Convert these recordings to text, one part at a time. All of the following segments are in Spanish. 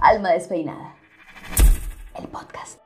Alma Despeinada. El podcast.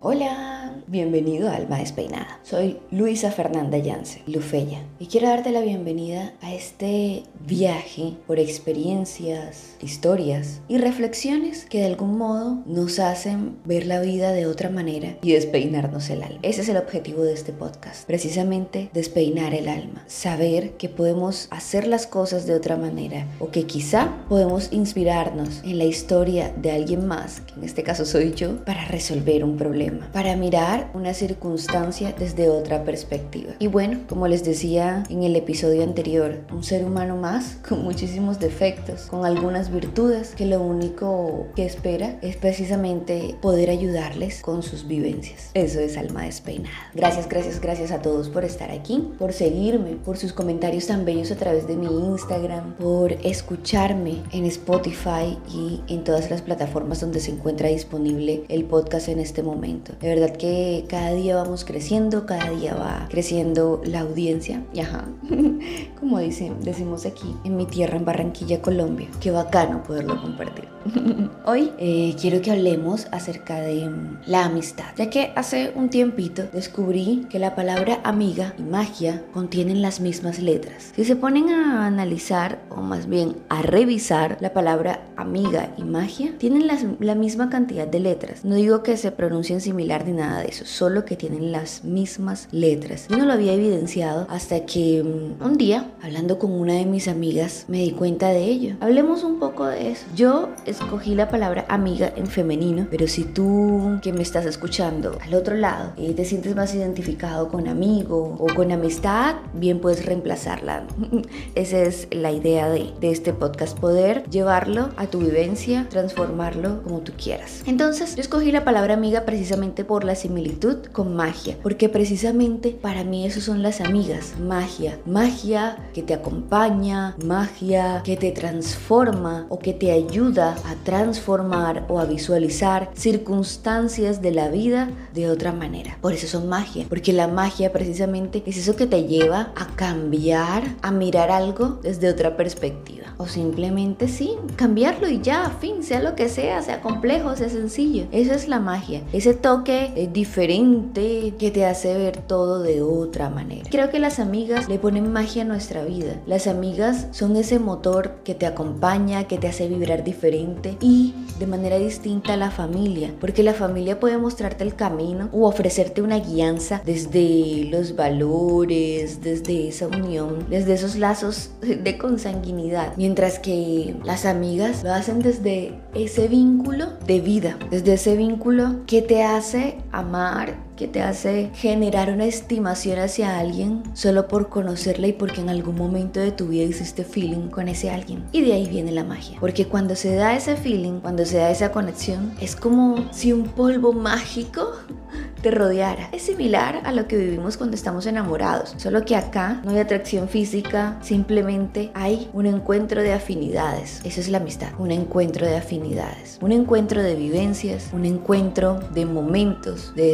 Hola, bienvenido a Alma Despeinada. Soy Luisa Fernanda Yance, Lufeya, y quiero darte la bienvenida a este viaje por experiencias, historias y reflexiones que de algún modo nos hacen ver la vida de otra manera y despeinarnos el alma. Ese es el objetivo de este podcast, precisamente despeinar el alma, saber que podemos hacer las cosas de otra manera o que quizá podemos inspirarnos en la historia de alguien más, que en este caso soy yo, para resolver un problema para mirar una circunstancia desde otra perspectiva. Y bueno, como les decía en el episodio anterior, un ser humano más con muchísimos defectos, con algunas virtudes que lo único que espera es precisamente poder ayudarles con sus vivencias. Eso es alma despeinada. Gracias, gracias, gracias a todos por estar aquí, por seguirme, por sus comentarios tan bellos a través de mi Instagram, por escucharme en Spotify y en todas las plataformas donde se encuentra disponible el podcast en este momento. De verdad que cada día vamos creciendo, cada día va creciendo la audiencia. Y ajá, como dicen, decimos aquí en mi tierra, en Barranquilla, Colombia. Qué bacano poderlo compartir. Hoy eh, quiero que hablemos acerca de mm, la amistad, ya que hace un tiempito descubrí que la palabra amiga y magia contienen las mismas letras. Si se ponen a analizar, o más bien a revisar, la palabra amiga y magia tienen la misma cantidad de letras. No digo que se pronuncien similar ni nada de eso, solo que tienen las mismas letras. Yo no lo había evidenciado hasta que mm, un día, hablando con una de mis amigas, me di cuenta de ello. Hablemos un poco de eso. Yo escogí la palabra amiga en femenino, pero si tú que me estás escuchando al otro lado eh, te sientes más identificado con amigo o con amistad, bien puedes reemplazarla. Esa es la idea de, de este podcast, poder llevarlo a tu vivencia, transformarlo como tú quieras. Entonces, yo escogí la palabra amiga precisamente por la similitud con magia, porque precisamente para mí eso son las amigas, magia, magia que te acompaña, magia que te transforma o que te ayuda a transformar o a visualizar circunstancias de la vida de otra manera. Por eso son magia, porque la magia precisamente es eso que te lleva a cambiar, a mirar algo desde otra perspectiva. O simplemente sí, cambiarlo y ya, fin, sea lo que sea, sea complejo, sea sencillo. Eso es la magia, ese toque diferente que te hace ver todo de otra manera. Creo que las amigas le ponen magia a nuestra vida. Las amigas son ese motor que te acompaña, que te hace vibrar diferente y de manera distinta a la familia, porque la familia puede mostrarte el camino o ofrecerte una guianza desde los valores, desde esa unión, desde esos lazos de consanguinidad, mientras que las amigas lo hacen desde ese vínculo de vida, desde ese vínculo que te hace amar, que te hace generar una estimación hacia alguien solo por conocerla y porque en algún momento de tu vida hiciste feeling con ese alguien. Y de ahí viene la magia. Porque cuando se da ese feeling, cuando se da esa conexión, es como si un polvo mágico te rodeara. Es similar a lo que vivimos cuando estamos enamorados, solo que acá no hay atracción física, simplemente hay un encuentro de afinidades. Eso es la amistad, un encuentro de afinidades, un encuentro de vivencias, un encuentro de momentos, de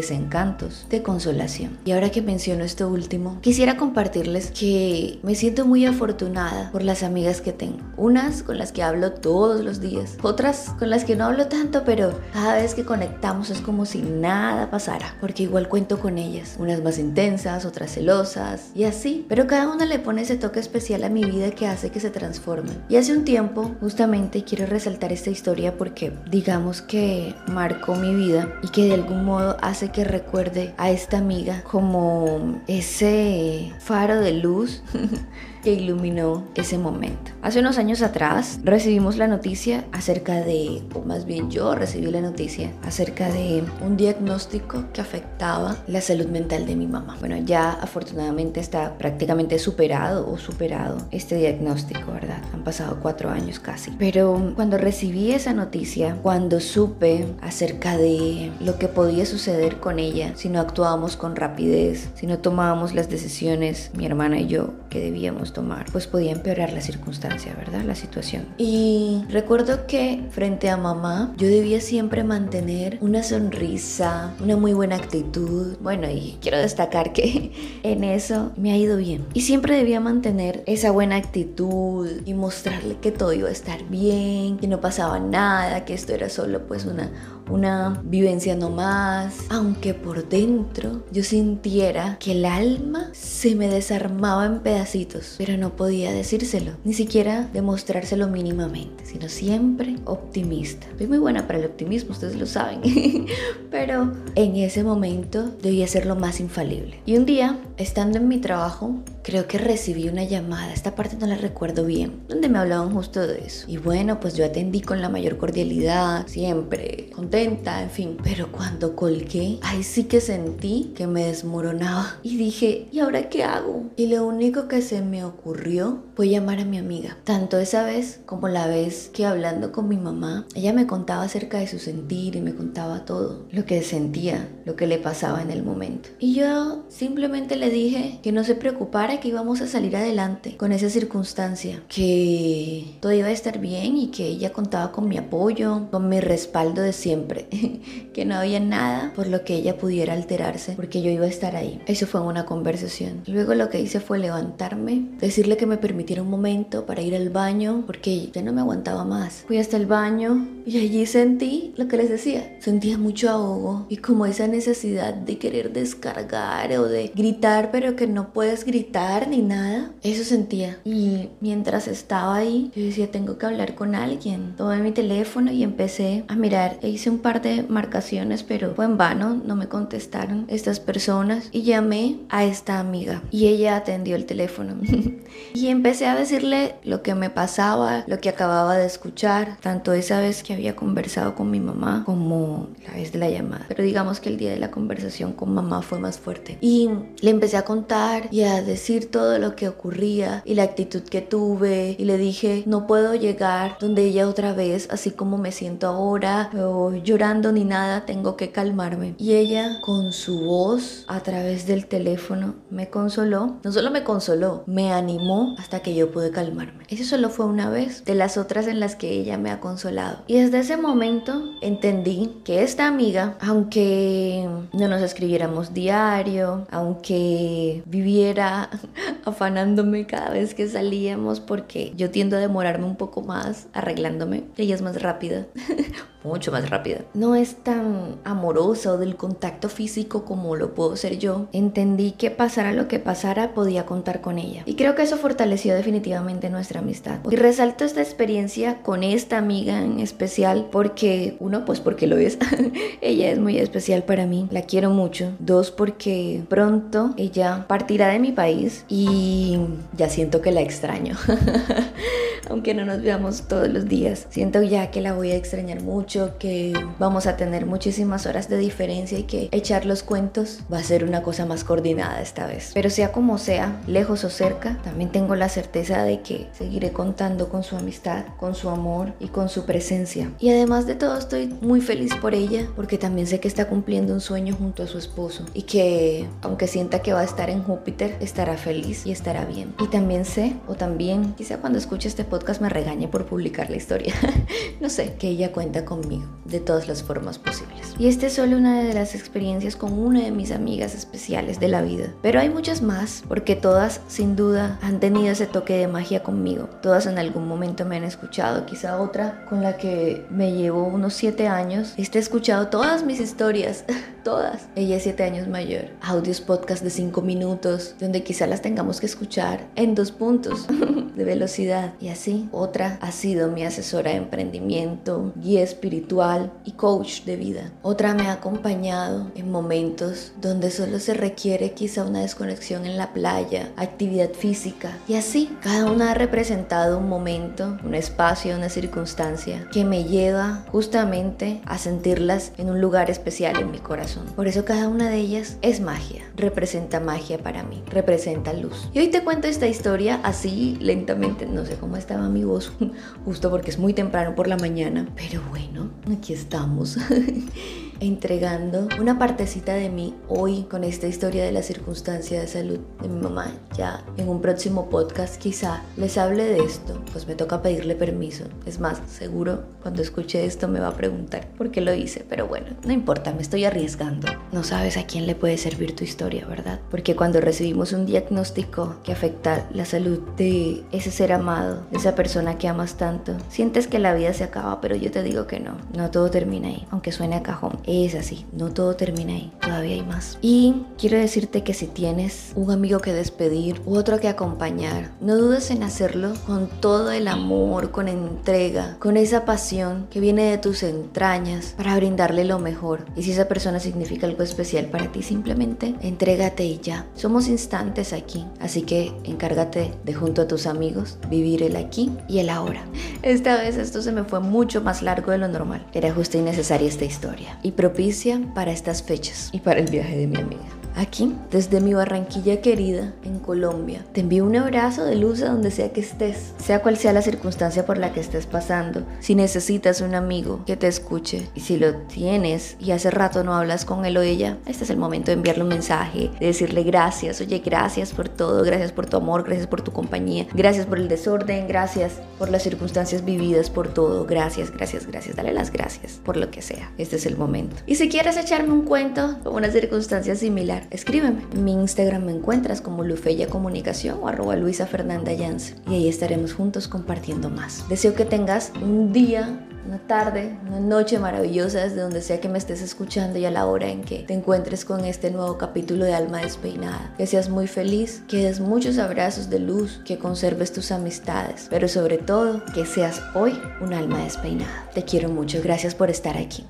de consolación. Y ahora que menciono esto último, quisiera compartirles que me siento muy afortunada por las amigas que tengo. Unas con las que hablo todos los días, otras con las que no hablo tanto, pero cada vez que conectamos es como si nada pasara porque igual cuento con ellas, unas más intensas, otras celosas y así, pero cada una le pone ese toque especial a mi vida que hace que se transforme. Y hace un tiempo, justamente quiero resaltar esta historia porque digamos que marcó mi vida y que de algún modo hace que recuerde a esta amiga como ese faro de luz que iluminó ese momento. Hace unos años atrás recibimos la noticia acerca de, o más bien yo recibí la noticia acerca de un diagnóstico que afectaba la salud mental de mi mamá. Bueno, ya afortunadamente está prácticamente superado o superado este diagnóstico, ¿verdad? Han pasado cuatro años casi. Pero cuando recibí esa noticia, cuando supe acerca de lo que podía suceder con ella si no actuábamos con rapidez, si no tomábamos las decisiones, mi hermana y yo, que debíamos tomar, pues podía empeorar la circunstancia, ¿verdad? La situación. Y recuerdo que frente a mamá, yo debía siempre mantener una sonrisa, una muy buena actitud. Bueno, y quiero destacar que en eso me ha ido bien. Y siempre debía mantener esa buena actitud y mostrarle que todo iba a estar bien, que no pasaba nada, que esto era solo pues una una vivencia no más, aunque por dentro yo sintiera que el alma se me desarmaba en pedacitos, pero no podía decírselo, ni siquiera demostrárselo mínimamente, sino siempre optimista. Soy muy buena para el optimismo, ustedes lo saben, pero en ese momento debía ser lo más infalible. Y un día, estando en mi trabajo, creo que recibí una llamada, esta parte no la recuerdo bien, donde me hablaban justo de eso. Y bueno, pues yo atendí con la mayor cordialidad, siempre, con en fin. Pero cuando colgué, ahí sí que sentí que me desmoronaba. Y dije, ¿y ahora qué hago? Y lo único que se me ocurrió fue llamar a mi amiga. Tanto esa vez como la vez que hablando con mi mamá, ella me contaba acerca de su sentir y me contaba todo, lo que sentía, lo que le pasaba en el momento. Y yo simplemente le dije que no se preocupara, que íbamos a salir adelante con esa circunstancia, que todo iba a estar bien y que ella contaba con mi apoyo, con mi respaldo de siempre que no había nada por lo que ella pudiera alterarse, porque yo iba a estar ahí. Eso fue una conversación. Luego lo que hice fue levantarme, decirle que me permitiera un momento para ir al baño, porque ya no me aguantaba más. Fui hasta el baño y allí sentí lo que les decía. Sentía mucho ahogo y como esa necesidad de querer descargar o de gritar, pero que no puedes gritar ni nada. Eso sentía. Y mientras estaba ahí, yo decía, tengo que hablar con alguien. Tomé mi teléfono y empecé a mirar e hice un par de marcaciones, pero fue en vano, no me contestaron estas personas y llamé a esta amiga y ella atendió el teléfono. y empecé a decirle lo que me pasaba, lo que acababa de escuchar, tanto esa vez que había conversado con mi mamá como la vez de la llamada. Pero digamos que el día de la conversación con mamá fue más fuerte. Y le empecé a contar y a decir todo lo que ocurría y la actitud que tuve y le dije, no puedo llegar donde ella otra vez, así como me siento ahora, o llorando ni nada, tengo que calmarme. Y ella con su voz a través del teléfono me consoló. No solo me consoló, me animó hasta que yo pude calmarme. Eso solo fue una vez de las otras en las que ella me ha consolado. Y desde ese momento entendí que esta amiga, aunque no nos escribiéramos diario, aunque viviera afanándome cada vez que salíamos, porque yo tiendo a demorarme un poco más arreglándome, ella es más rápida, mucho más rápida. No es tan amorosa o del contacto físico como lo puedo ser yo. Entendí que pasara lo que pasara, podía contar con ella. Y creo que eso fortaleció definitivamente nuestra amistad. Y resalto esta experiencia con esta amiga en especial porque, uno, pues porque lo es. ella es muy especial para mí, la quiero mucho. Dos, porque pronto ella partirá de mi país y ya siento que la extraño. Aunque no nos veamos todos los días. Siento ya que la voy a extrañar mucho, que vamos a tener muchísimas horas de diferencia y que echar los cuentos va a ser una cosa más coordinada esta vez. Pero sea como sea, lejos o cerca, también tengo la certeza de que seguiré contando con su amistad, con su amor y con su presencia. Y además de todo estoy muy feliz por ella porque también sé que está cumpliendo un sueño junto a su esposo y que aunque sienta que va a estar en Júpiter, estará feliz y estará bien. Y también sé, o también quizá cuando escuche este podcast me regañe por publicar la historia, no sé, que ella cuenta conmigo de todas las formas posibles. Y esta es solo una de las experiencias con una de mis amigas especiales de la vida. Pero hay muchas más, porque todas, sin duda, han tenido ese toque de magia conmigo. Todas en algún momento me han escuchado. Quizá otra con la que me llevo unos 7 años, Este escuchado todas mis historias. todas. Ella es 7 años mayor. Audios podcast de 5 minutos, donde quizá las tengamos que escuchar en dos puntos. de velocidad. Y así, otra ha sido mi asesora de emprendimiento, guía espiritual y coach de vida. Otra me ha acompañado en momentos donde solo se requiere quizá una desconexión en la playa, actividad física. Y así, cada una ha representado un momento, un espacio, una circunstancia que me lleva justamente a sentirlas en un lugar especial en mi corazón. Por eso cada una de ellas es magia, representa magia para mí, representa luz. Y hoy te cuento esta historia así lentamente, no sé cómo estaba mi voz, justo porque es muy temprano por la mañana, pero bueno, aquí estamos. entregando una partecita de mí hoy con esta historia de la circunstancia de salud de mi mamá. Ya en un próximo podcast quizá les hable de esto, pues me toca pedirle permiso. Es más, seguro cuando escuche esto me va a preguntar por qué lo hice, pero bueno, no importa, me estoy arriesgando. No sabes a quién le puede servir tu historia, ¿verdad? Porque cuando recibimos un diagnóstico que afecta la salud de ese ser amado, de esa persona que amas tanto, sientes que la vida se acaba, pero yo te digo que no, no todo termina ahí, aunque suene a cajón es así, no todo termina ahí, todavía hay más. Y quiero decirte que si tienes un amigo que despedir u otro que acompañar, no dudes en hacerlo con todo el amor, con entrega, con esa pasión que viene de tus entrañas para brindarle lo mejor. Y si esa persona significa algo especial para ti, simplemente entrégate y ya. Somos instantes aquí, así que encárgate de junto a tus amigos vivir el aquí y el ahora. Esta vez esto se me fue mucho más largo de lo normal. Era justa y necesaria esta historia. Y propicia para estas fechas y para el viaje de mi amiga. Aquí, desde mi Barranquilla querida, en Colombia, te envío un abrazo de luz a donde sea que estés, sea cual sea la circunstancia por la que estés pasando. Si necesitas un amigo que te escuche y si lo tienes y hace rato no hablas con él o ella, este es el momento de enviarle un mensaje, de decirle gracias, oye, gracias por todo, gracias por tu amor, gracias por tu compañía, gracias por el desorden, gracias por las circunstancias vividas, por todo, gracias, gracias, gracias, dale las gracias por lo que sea. Este es el momento. Y si quieres echarme un cuento o una circunstancia similar, escríbeme. En mi Instagram me encuentras como Lufeya Comunicación o arroba Luisa Fernanda Yance. Y ahí estaremos juntos compartiendo más. Deseo que tengas un día una tarde, una noche maravillosa desde donde sea que me estés escuchando y a la hora en que te encuentres con este nuevo capítulo de Alma Despeinada. Que seas muy feliz, que des muchos abrazos de luz, que conserves tus amistades, pero sobre todo que seas hoy un alma despeinada. Te quiero mucho, gracias por estar aquí.